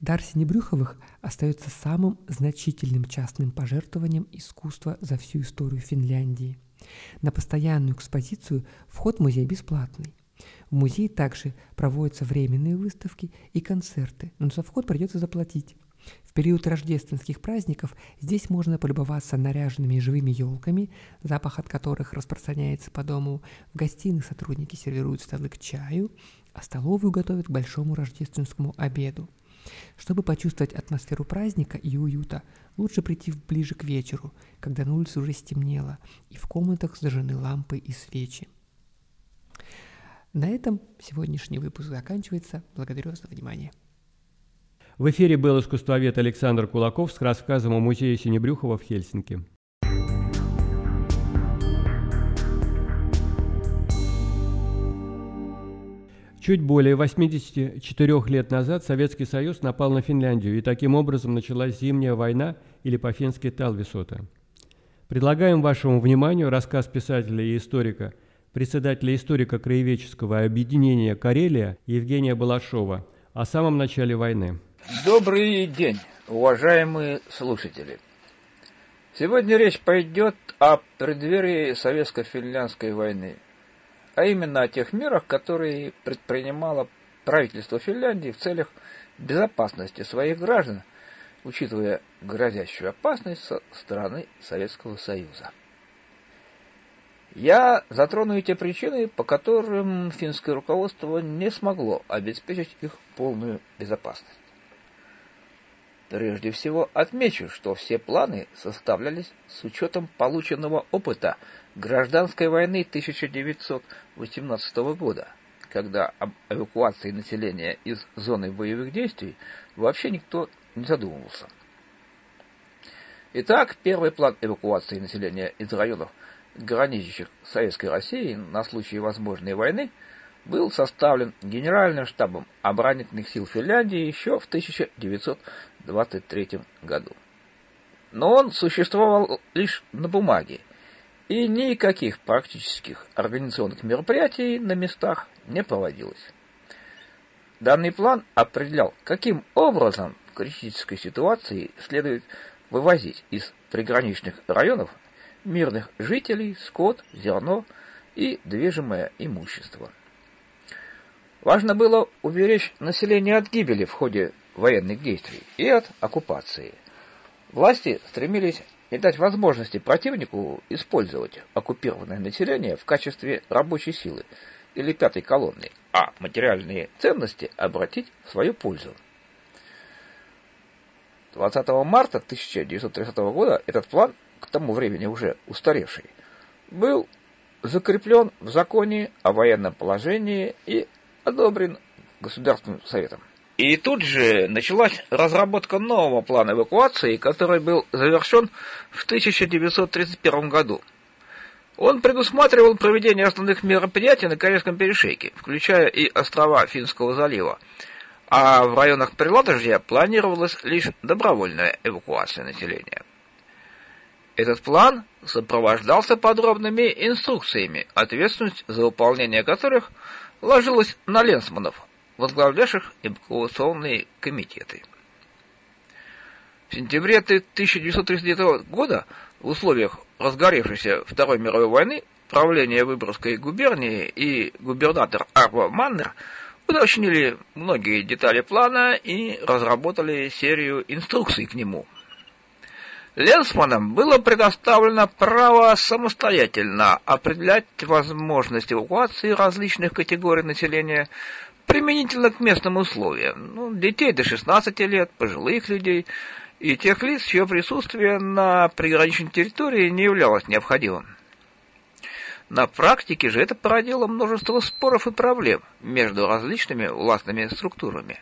Дар Синебрюховых остается самым значительным частным пожертвованием искусства за всю историю Финляндии. На постоянную экспозицию вход в музей бесплатный. В музей также проводятся временные выставки и концерты, но за вход придется заплатить. В период рождественских праздников здесь можно полюбоваться наряженными живыми елками, запах от которых распространяется по дому. В гостиной сотрудники сервируют столы к чаю, а столовую готовят к большому рождественскому обеду. Чтобы почувствовать атмосферу праздника и уюта, лучше прийти ближе к вечеру, когда на улице уже стемнело, и в комнатах зажжены лампы и свечи. На этом сегодняшний выпуск заканчивается. Благодарю вас за внимание. В эфире был искусствовед Александр Кулаков с рассказом о музее Синебрюхова в Хельсинки. Чуть более 84 лет назад Советский Союз напал на Финляндию, и таким образом началась Зимняя война или по-фински Талвисота. Предлагаем вашему вниманию рассказ писателя и историка, председателя историка-краеведческого объединения «Карелия» Евгения Балашова о самом начале войны. Добрый день, уважаемые слушатели. Сегодня речь пойдет о преддверии Советско-финляндской войны – а именно о тех мерах, которые предпринимало правительство Финляндии в целях безопасности своих граждан, учитывая грозящую опасность со стороны Советского Союза. Я затрону и те причины, по которым финское руководство не смогло обеспечить их полную безопасность. Прежде всего отмечу, что все планы составлялись с учетом полученного опыта гражданской войны 1918 года, когда об эвакуации населения из зоны боевых действий вообще никто не задумывался. Итак, первый план эвакуации населения из районов, граничащих с Советской Россией на случай возможной войны, был составлен Генеральным штабом оборонительных сил Финляндии еще в 1923 году. Но он существовал лишь на бумаге, и никаких практических организационных мероприятий на местах не проводилось. Данный план определял, каким образом в критической ситуации следует вывозить из приграничных районов мирных жителей, скот, зерно и движимое имущество. Важно было уберечь население от гибели в ходе военных действий и от оккупации. Власти стремились не дать возможности противнику использовать оккупированное население в качестве рабочей силы или пятой колонны, а материальные ценности обратить в свою пользу. 20 марта 1930 года этот план, к тому времени уже устаревший, был закреплен в законе о военном положении и одобрен Государственным Советом. И тут же началась разработка нового плана эвакуации, который был завершен в 1931 году. Он предусматривал проведение основных мероприятий на Корейском перешейке, включая и острова Финского залива, а в районах Приладожья планировалась лишь добровольная эвакуация населения. Этот план сопровождался подробными инструкциями, ответственность за выполнение которых ложилась на ленсманов, возглавлявших эвакуационные комитеты. В сентябре 1939 года в условиях разгоревшейся Второй мировой войны правление Выборгской губернии и губернатор Арва Маннер уточнили многие детали плана и разработали серию инструкций к нему. Ленсманам было предоставлено право самостоятельно определять возможность эвакуации различных категорий населения применительно к местным условиям. Ну, детей до 16 лет, пожилых людей и тех лиц, чье присутствие на приграничной территории не являлось необходимым. На практике же это породило множество споров и проблем между различными властными структурами.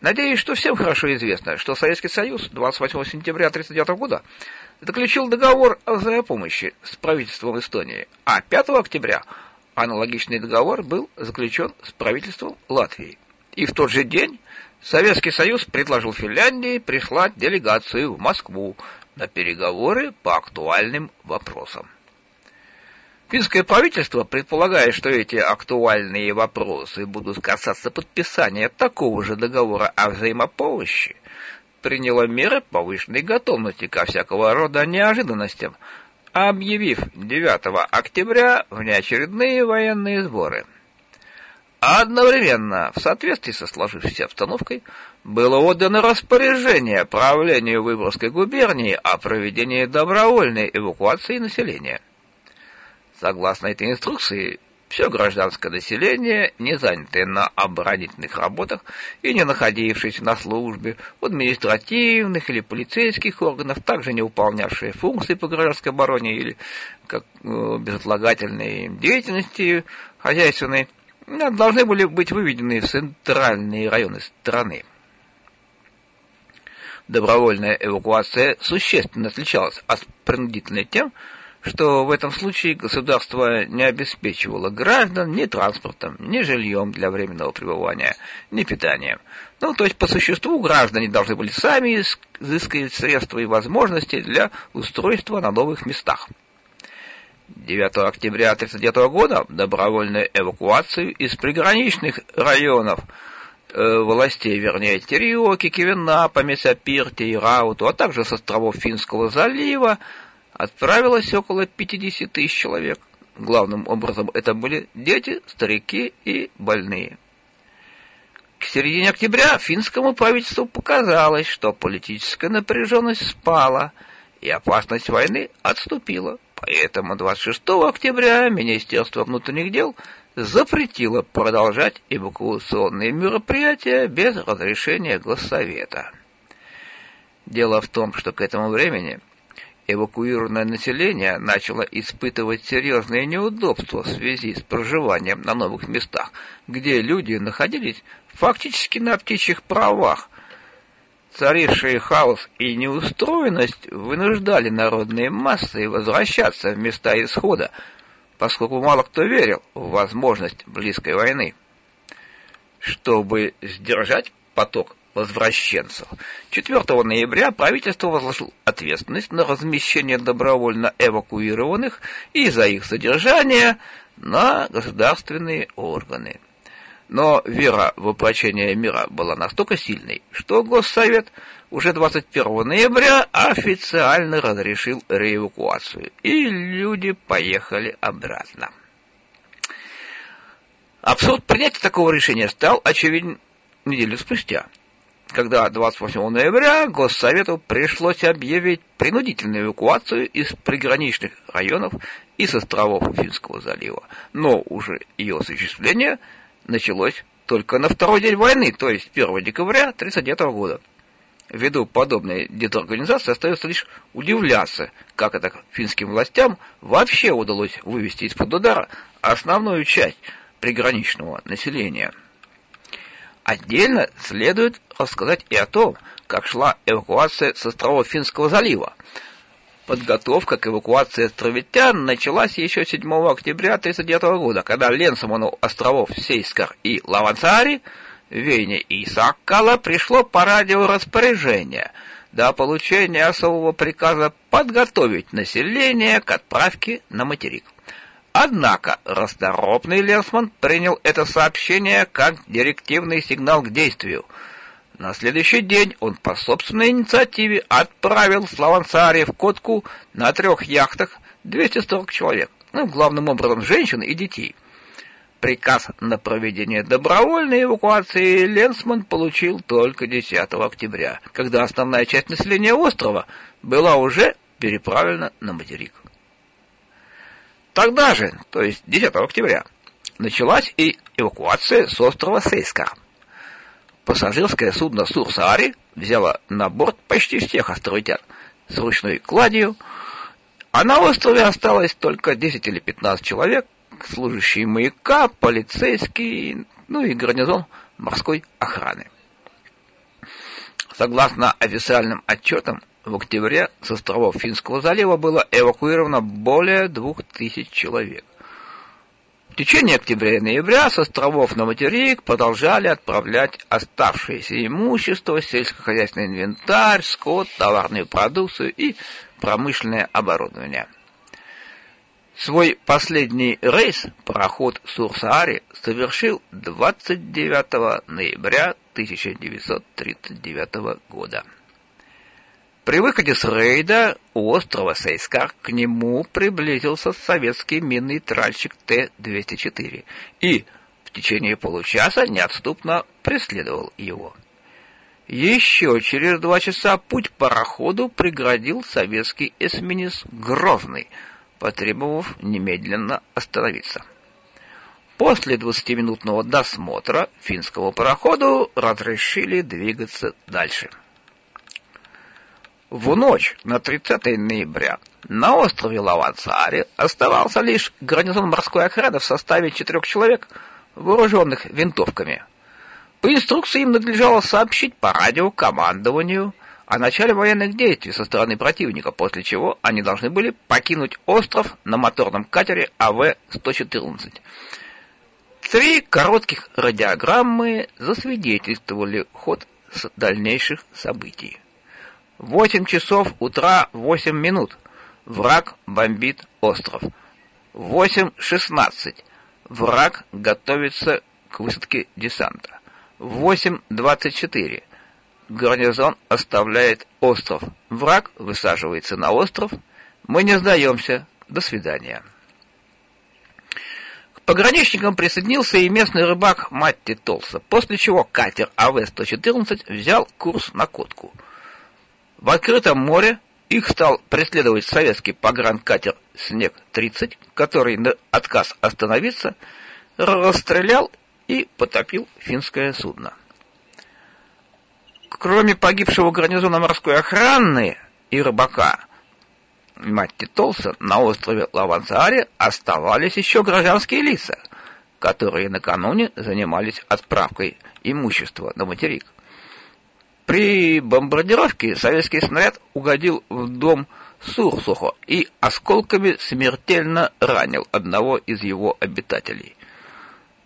Надеюсь, что всем хорошо известно, что Советский Союз 28 сентября 1939 года заключил договор о взаимопомощи с правительством Эстонии, а 5 октября аналогичный договор был заключен с правительством Латвии. И в тот же день Советский Союз предложил Финляндии прислать делегацию в Москву на переговоры по актуальным вопросам. Финское правительство, предполагая, что эти актуальные вопросы будут касаться подписания такого же договора о взаимопомощи, приняло меры повышенной готовности ко всякого рода неожиданностям, объявив 9 октября внеочередные военные сборы – а одновременно, в соответствии со сложившейся обстановкой, было отдано распоряжение правлению Выборгской губернии о проведении добровольной эвакуации населения. Согласно этой инструкции, все гражданское население, не занятое на оборонительных работах и не находившееся на службе в административных или полицейских органах, также не выполнявшие функции по гражданской обороне или как э, безотлагательной деятельности хозяйственной, должны были быть выведены в центральные районы страны. Добровольная эвакуация существенно отличалась от принудительной тем, что в этом случае государство не обеспечивало граждан ни транспортом, ни жильем для временного пребывания, ни питанием. Ну, то есть, по существу, граждане должны были сами изыскивать средства и возможности для устройства на новых местах. 9 октября 1939 года добровольную эвакуацию из приграничных районов э, властей, вернее, Териоки, Кивенапа, Месапирти и Рауту, а также с островов Финского залива, отправилось около 50 тысяч человек. Главным образом это были дети, старики и больные. К середине октября финскому правительству показалось, что политическая напряженность спала, и опасность войны отступила. Поэтому 26 октября Министерство внутренних дел запретило продолжать эвакуационные мероприятия без разрешения Госсовета. Дело в том, что к этому времени эвакуированное население начало испытывать серьезные неудобства в связи с проживанием на новых местах, где люди находились фактически на птичьих правах. Царивший хаос и неустроенность вынуждали народные массы возвращаться в места исхода, поскольку мало кто верил в возможность близкой войны. Чтобы сдержать поток возвращенцев. 4 ноября правительство возложило ответственность на размещение добровольно эвакуированных и за их содержание на государственные органы. Но вера в воплощение мира была настолько сильной, что Госсовет уже 21 ноября официально разрешил реэвакуацию, и люди поехали обратно. Абсурд принятия такого решения стал очевиден неделю спустя – когда 28 ноября Госсовету пришлось объявить принудительную эвакуацию из приграничных районов и с островов Финского залива. Но уже ее осуществление началось только на второй день войны, то есть 1 декабря 1939 года. Ввиду подобной дезорганизации остается лишь удивляться, как это финским властям вообще удалось вывести из-под удара основную часть приграничного населения. Отдельно следует рассказать и о том, как шла эвакуация с островов Финского залива. Подготовка к эвакуации островитян началась еще 7 октября 1939 года, когда Ленсоману островов Сейскар и Лавансаари, Вене и Саккала пришло по радио распоряжение до получения особого приказа подготовить население к отправке на материк. Однако расторопный Лесман принял это сообщение как директивный сигнал к действию. На следующий день он по собственной инициативе отправил с Лавансари в Котку на трех яхтах 240 человек, ну, главным образом женщин и детей. Приказ на проведение добровольной эвакуации Ленсман получил только 10 октября, когда основная часть населения острова была уже переправлена на материк. Тогда же, то есть 10 октября, началась и эвакуация с острова Сейска. Пассажирское судно Сурсаари взяло на борт почти всех островитян с ручной кладью, а на острове осталось только 10 или 15 человек, служащие маяка, полицейские, ну и гарнизон морской охраны. Согласно официальным отчетам, в октябре с островов Финского залива было эвакуировано более двух тысяч человек. В течение октября и ноября с островов на материк продолжали отправлять оставшееся имущество, сельскохозяйственный инвентарь, скот, товарную продукцию и промышленное оборудование. Свой последний рейс пароход Сурсаари совершил 29 ноября 1939 года. При выходе с рейда у острова Сейскар к нему приблизился советский минный тральщик Т-204 и в течение получаса неотступно преследовал его. Еще через два часа путь пароходу преградил советский эсминец «Грозный», потребовав немедленно остановиться. После двадцатиминутного досмотра финского пароходу разрешили двигаться дальше. В ночь на 30 ноября на острове Лавансаре оставался лишь гарнизон морской охраны в составе четырех человек, вооруженных винтовками. По инструкции им надлежало сообщить по радио командованию о начале военных действий со стороны противника, после чего они должны были покинуть остров на моторном катере АВ-114. Три коротких радиограммы засвидетельствовали ход дальнейших событий. Восемь часов утра восемь минут. Враг бомбит остров. Восемь шестнадцать. Враг готовится к высадке десанта. Восемь двадцать четыре. Гарнизон оставляет остров. Враг высаживается на остров. Мы не сдаемся. До свидания. К пограничникам присоединился и местный рыбак Матти Толса, после чего катер АВ-114 взял курс на Котку – в открытом море их стал преследовать советский погранкатер «Снег-30», который на отказ остановиться расстрелял и потопил финское судно. Кроме погибшего гарнизона морской охраны и рыбака, Матти Толса на острове Лавансааре оставались еще гражданские лица, которые накануне занимались отправкой имущества на материк. При бомбардировке советский снаряд угодил в дом Сурсухо и осколками смертельно ранил одного из его обитателей.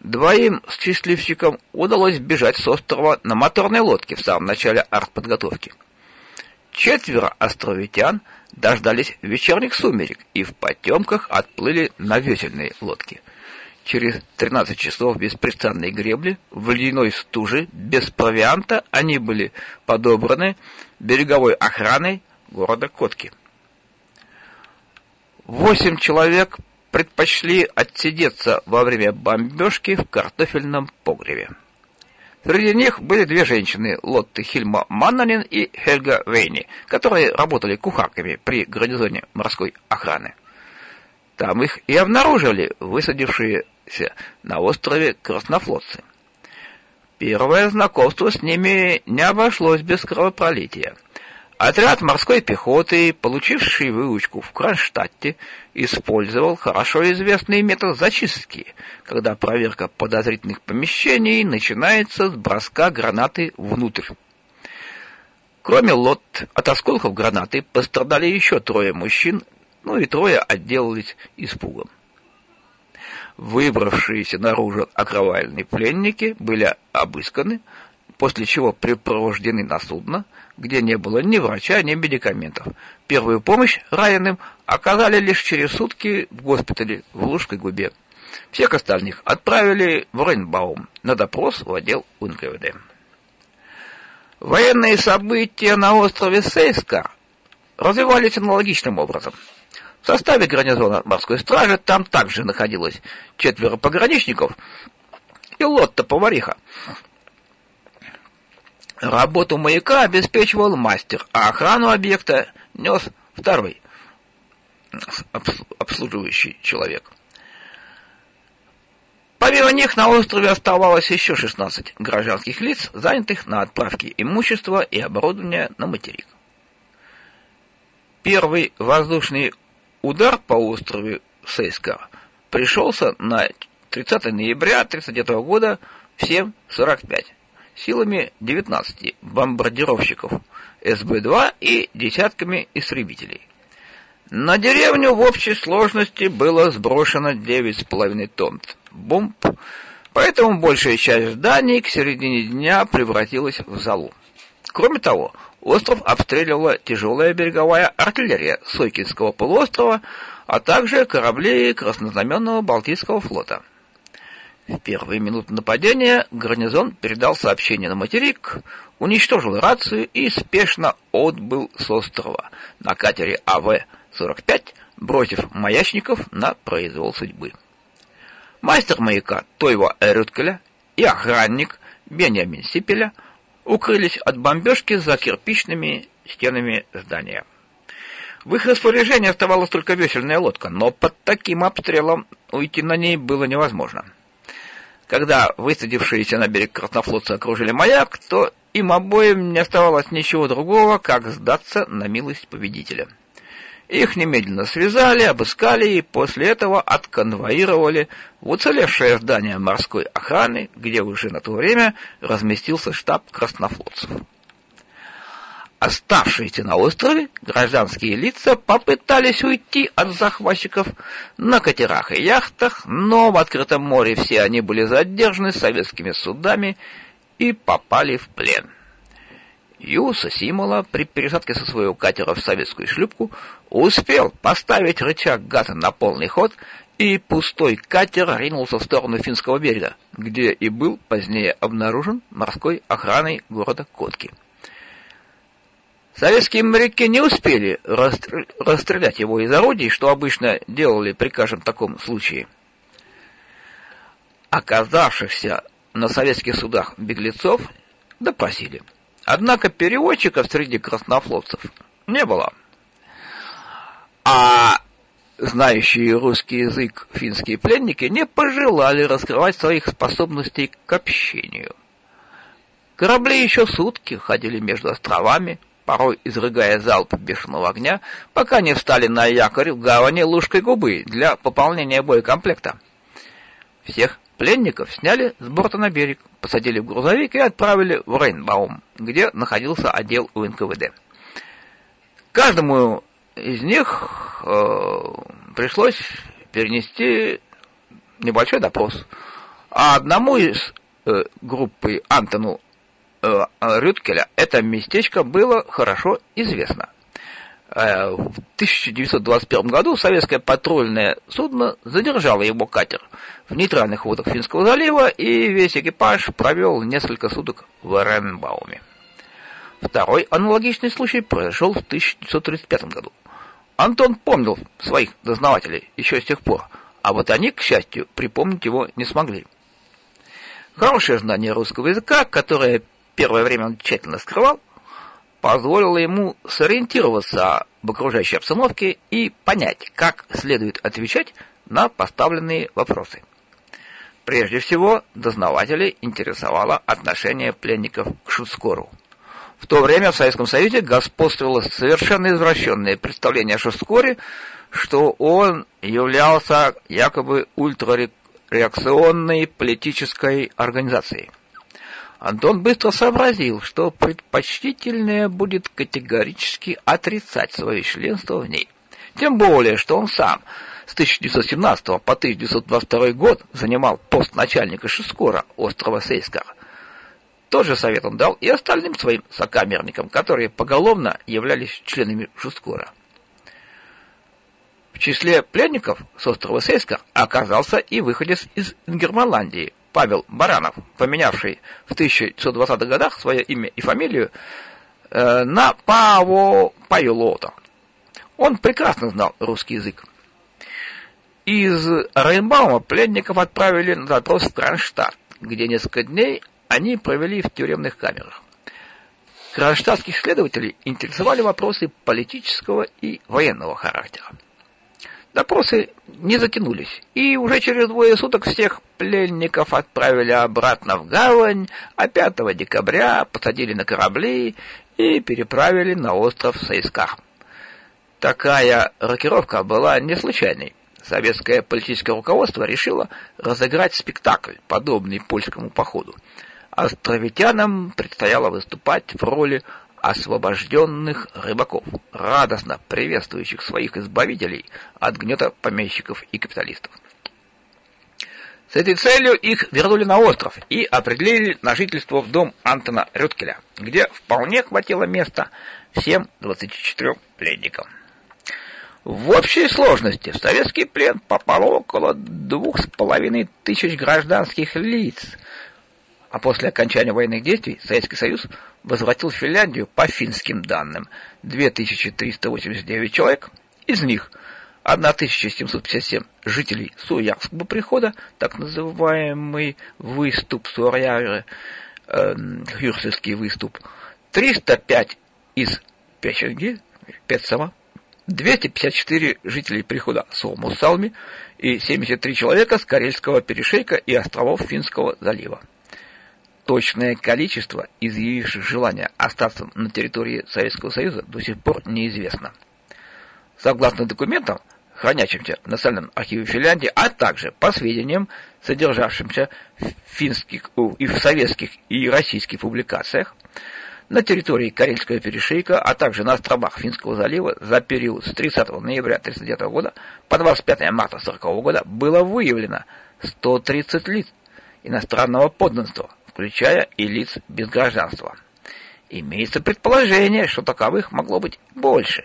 Двоим счастливчикам удалось бежать с острова на моторной лодке в самом начале артподготовки. Четверо островитян дождались вечерних сумерек и в потемках отплыли на весельные лодки. Через 13 часов беспрестанной гребли в ледяной стуже, без провианта, они были подобраны береговой охраной города Котки. Восемь человек предпочли отсидеться во время бомбежки в картофельном погребе. Среди них были две женщины, Лотты Хильма Маннанин и Хельга Вейни, которые работали кухарками при гарнизоне морской охраны. Там их и обнаружили высадившиеся на острове краснофлотцы. Первое знакомство с ними не обошлось без кровопролития — Отряд морской пехоты, получивший выучку в Кронштадте, использовал хорошо известный метод зачистки, когда проверка подозрительных помещений начинается с броска гранаты внутрь. Кроме лот, от осколков гранаты пострадали еще трое мужчин, ну и трое отделались испугом. Выбравшиеся наружу окровавленные пленники были обысканы, после чего припровождены на судно, где не было ни врача, ни медикаментов. Первую помощь раненым оказали лишь через сутки в госпитале в Лужской губе. Всех остальных отправили в Рейнбаум на допрос в отдел УНКВД. Военные события на острове Сейска развивались аналогичным образом. В составе гарнизона морской стражи там также находилось четверо пограничников и лотта-повариха, Работу маяка обеспечивал мастер, а охрану объекта нес второй обслуживающий человек. Помимо них на острове оставалось еще 16 гражданских лиц, занятых на отправке имущества и оборудования на материк. Первый воздушный удар по острову Сейска пришелся на 30 ноября 1939 года в 7.45 силами 19 бомбардировщиков СБ-2 и десятками истребителей. На деревню в общей сложности было сброшено 9,5 тонн бомб, поэтому большая часть зданий к середине дня превратилась в залу. Кроме того, остров обстреливала тяжелая береговая артиллерия Сойкинского полуострова, а также корабли Краснознаменного Балтийского флота. В первые минуты нападения гарнизон передал сообщение на материк, уничтожил рацию и спешно отбыл с острова на катере АВ-45, бросив маячников на произвол судьбы. Мастер маяка Тойва Эрюткеля и охранник Бенjamin Сипеля укрылись от бомбежки за кирпичными стенами здания. В их распоряжении оставалась только весельная лодка, но под таким обстрелом уйти на ней было невозможно. Когда высадившиеся на берег краснофлотцы окружили маяк, то им обоим не оставалось ничего другого, как сдаться на милость победителя. Их немедленно связали, обыскали и после этого отконвоировали в уцелевшее здание морской охраны, где уже на то время разместился штаб краснофлотцев. Оставшиеся на острове гражданские лица попытались уйти от захватчиков на катерах и яхтах, но в открытом море все они были задержаны советскими судами и попали в плен. Юса Симола при пересадке со своего катера в советскую шлюпку успел поставить рычаг газа на полный ход, и пустой катер ринулся в сторону финского берега, где и был позднее обнаружен морской охраной города Котки. Советские моряки не успели расстрелять его из орудий, что обычно делали при каждом таком случае. Оказавшихся на советских судах беглецов допросили. Однако переводчиков среди краснофлотцев не было. А знающие русский язык финские пленники не пожелали раскрывать своих способностей к общению. Корабли еще сутки ходили между островами, порой изрыгая залп бешеного огня, пока не встали на якорь в гавани Лужкой губы для пополнения боекомплекта. Всех пленников сняли с борта на берег, посадили в грузовик и отправили в Рейнбаум, где находился отдел УНКВД. Каждому из них э, пришлось перенести небольшой допрос, а одному из э, группы Антону э, Рюткеля это местечко было хорошо известно. Э, в 1921 году советское патрульное судно задержало его катер в нейтральных водах Финского залива, и весь экипаж провел несколько суток в Эренбауме. Второй аналогичный случай произошел в 1935 году. Антон помнил своих дознавателей еще с тех пор, а вот они, к счастью, припомнить его не смогли. Хорошее знание русского языка, которое первое время он тщательно скрывал, позволило ему сориентироваться в окружающей обстановке и понять, как следует отвечать на поставленные вопросы. Прежде всего, дознавателей интересовало отношение пленников к Шуцкору. В то время в Советском Союзе господствовало совершенно извращенное представление о Шускоре, что он являлся якобы ультрареакционной политической организацией. Антон быстро сообразил, что предпочтительнее будет категорически отрицать свое членство в ней. Тем более, что он сам с 1917 по 1922 год занимал пост начальника Шискора острова Сейскар. Тот же совет он дал и остальным своим сокамерникам, которые поголовно являлись членами Шускора. В числе пленников с острова Сейскар оказался и выходец из Ингерманландии, Павел Баранов, поменявший в 1920-х годах свое имя и фамилию э, на Паво Павелота. Он прекрасно знал русский язык. Из Рейнбаума пленников отправили на допрос в Кронштадт, где несколько дней они провели в тюремных камерах. Кронштадтских следователей интересовали вопросы политического и военного характера. Допросы не затянулись, и уже через двое суток всех пленников отправили обратно в гавань, а 5 декабря посадили на корабли и переправили на остров Сайскар. Такая рокировка была не случайной. Советское политическое руководство решило разыграть спектакль, подобный польскому походу. Островитянам предстояло выступать в роли освобожденных рыбаков, радостно приветствующих своих избавителей от гнета помещиков и капиталистов. С этой целью их вернули на остров и определили на жительство в дом Антона Рюткеля, где вполне хватило места всем 24 пленникам. В общей сложности в советский плен попало около двух с половиной тысяч гражданских лиц, а после окончания военных действий Советский Союз возвратил Финляндию по финским данным 2389 человек, из них 1757 жителей Суярского прихода, так называемый выступ Суаряры, э, Хюрсельский выступ, 305 из Печенги, Петсама, 254 жителей прихода Сомусалми и 73 человека с Карельского перешейка и островов Финского залива. Точное количество изъявивших желание остаться на территории Советского Союза до сих пор неизвестно. Согласно документам, хранящимся в Национальном архиве Финляндии, а также по сведениям, содержавшимся в финских и в советских и российских публикациях, на территории Карельского перешейка, а также на островах Финского залива за период с 30 ноября 1939 года по 25 марта 1940 года было выявлено 130 лиц иностранного подданства, включая и лиц без гражданства. Имеется предположение, что таковых могло быть больше.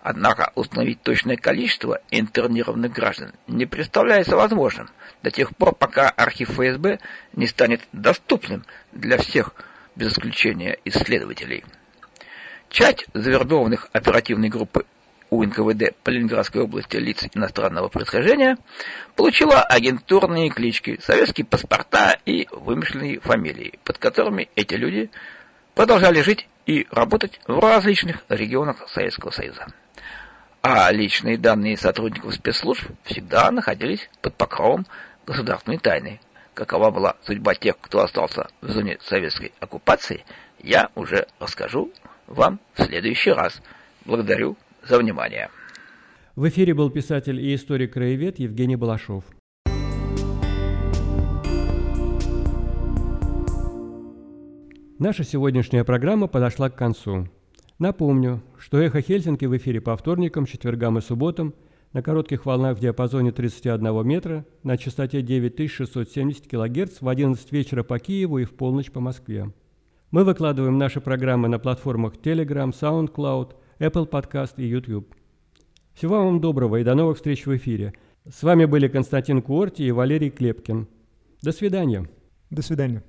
Однако установить точное количество интернированных граждан не представляется возможным до тех пор, пока архив ФСБ не станет доступным для всех, без исключения исследователей. Часть завербованных оперативной группы у НКВД по Ленинградской области лиц иностранного происхождения получила агентурные клички, советские паспорта и вымышленные фамилии, под которыми эти люди продолжали жить и работать в различных регионах Советского Союза. А личные данные сотрудников спецслужб всегда находились под покровом государственной тайны. Какова была судьба тех, кто остался в зоне советской оккупации, я уже расскажу вам в следующий раз. Благодарю за внимание. В эфире был писатель и историк-краевед Евгений Балашов. Наша сегодняшняя программа подошла к концу. Напомню, что «Эхо Хельсинки» в эфире по вторникам, четвергам и субботам на коротких волнах в диапазоне 31 метра на частоте 9670 кГц в 11 вечера по Киеву и в полночь по Москве. Мы выкладываем наши программы на платформах Telegram, SoundCloud, Apple Podcast и YouTube. Всего вам доброго и до новых встреч в эфире. С вами были Константин Куорти и Валерий Клепкин. До свидания. До свидания.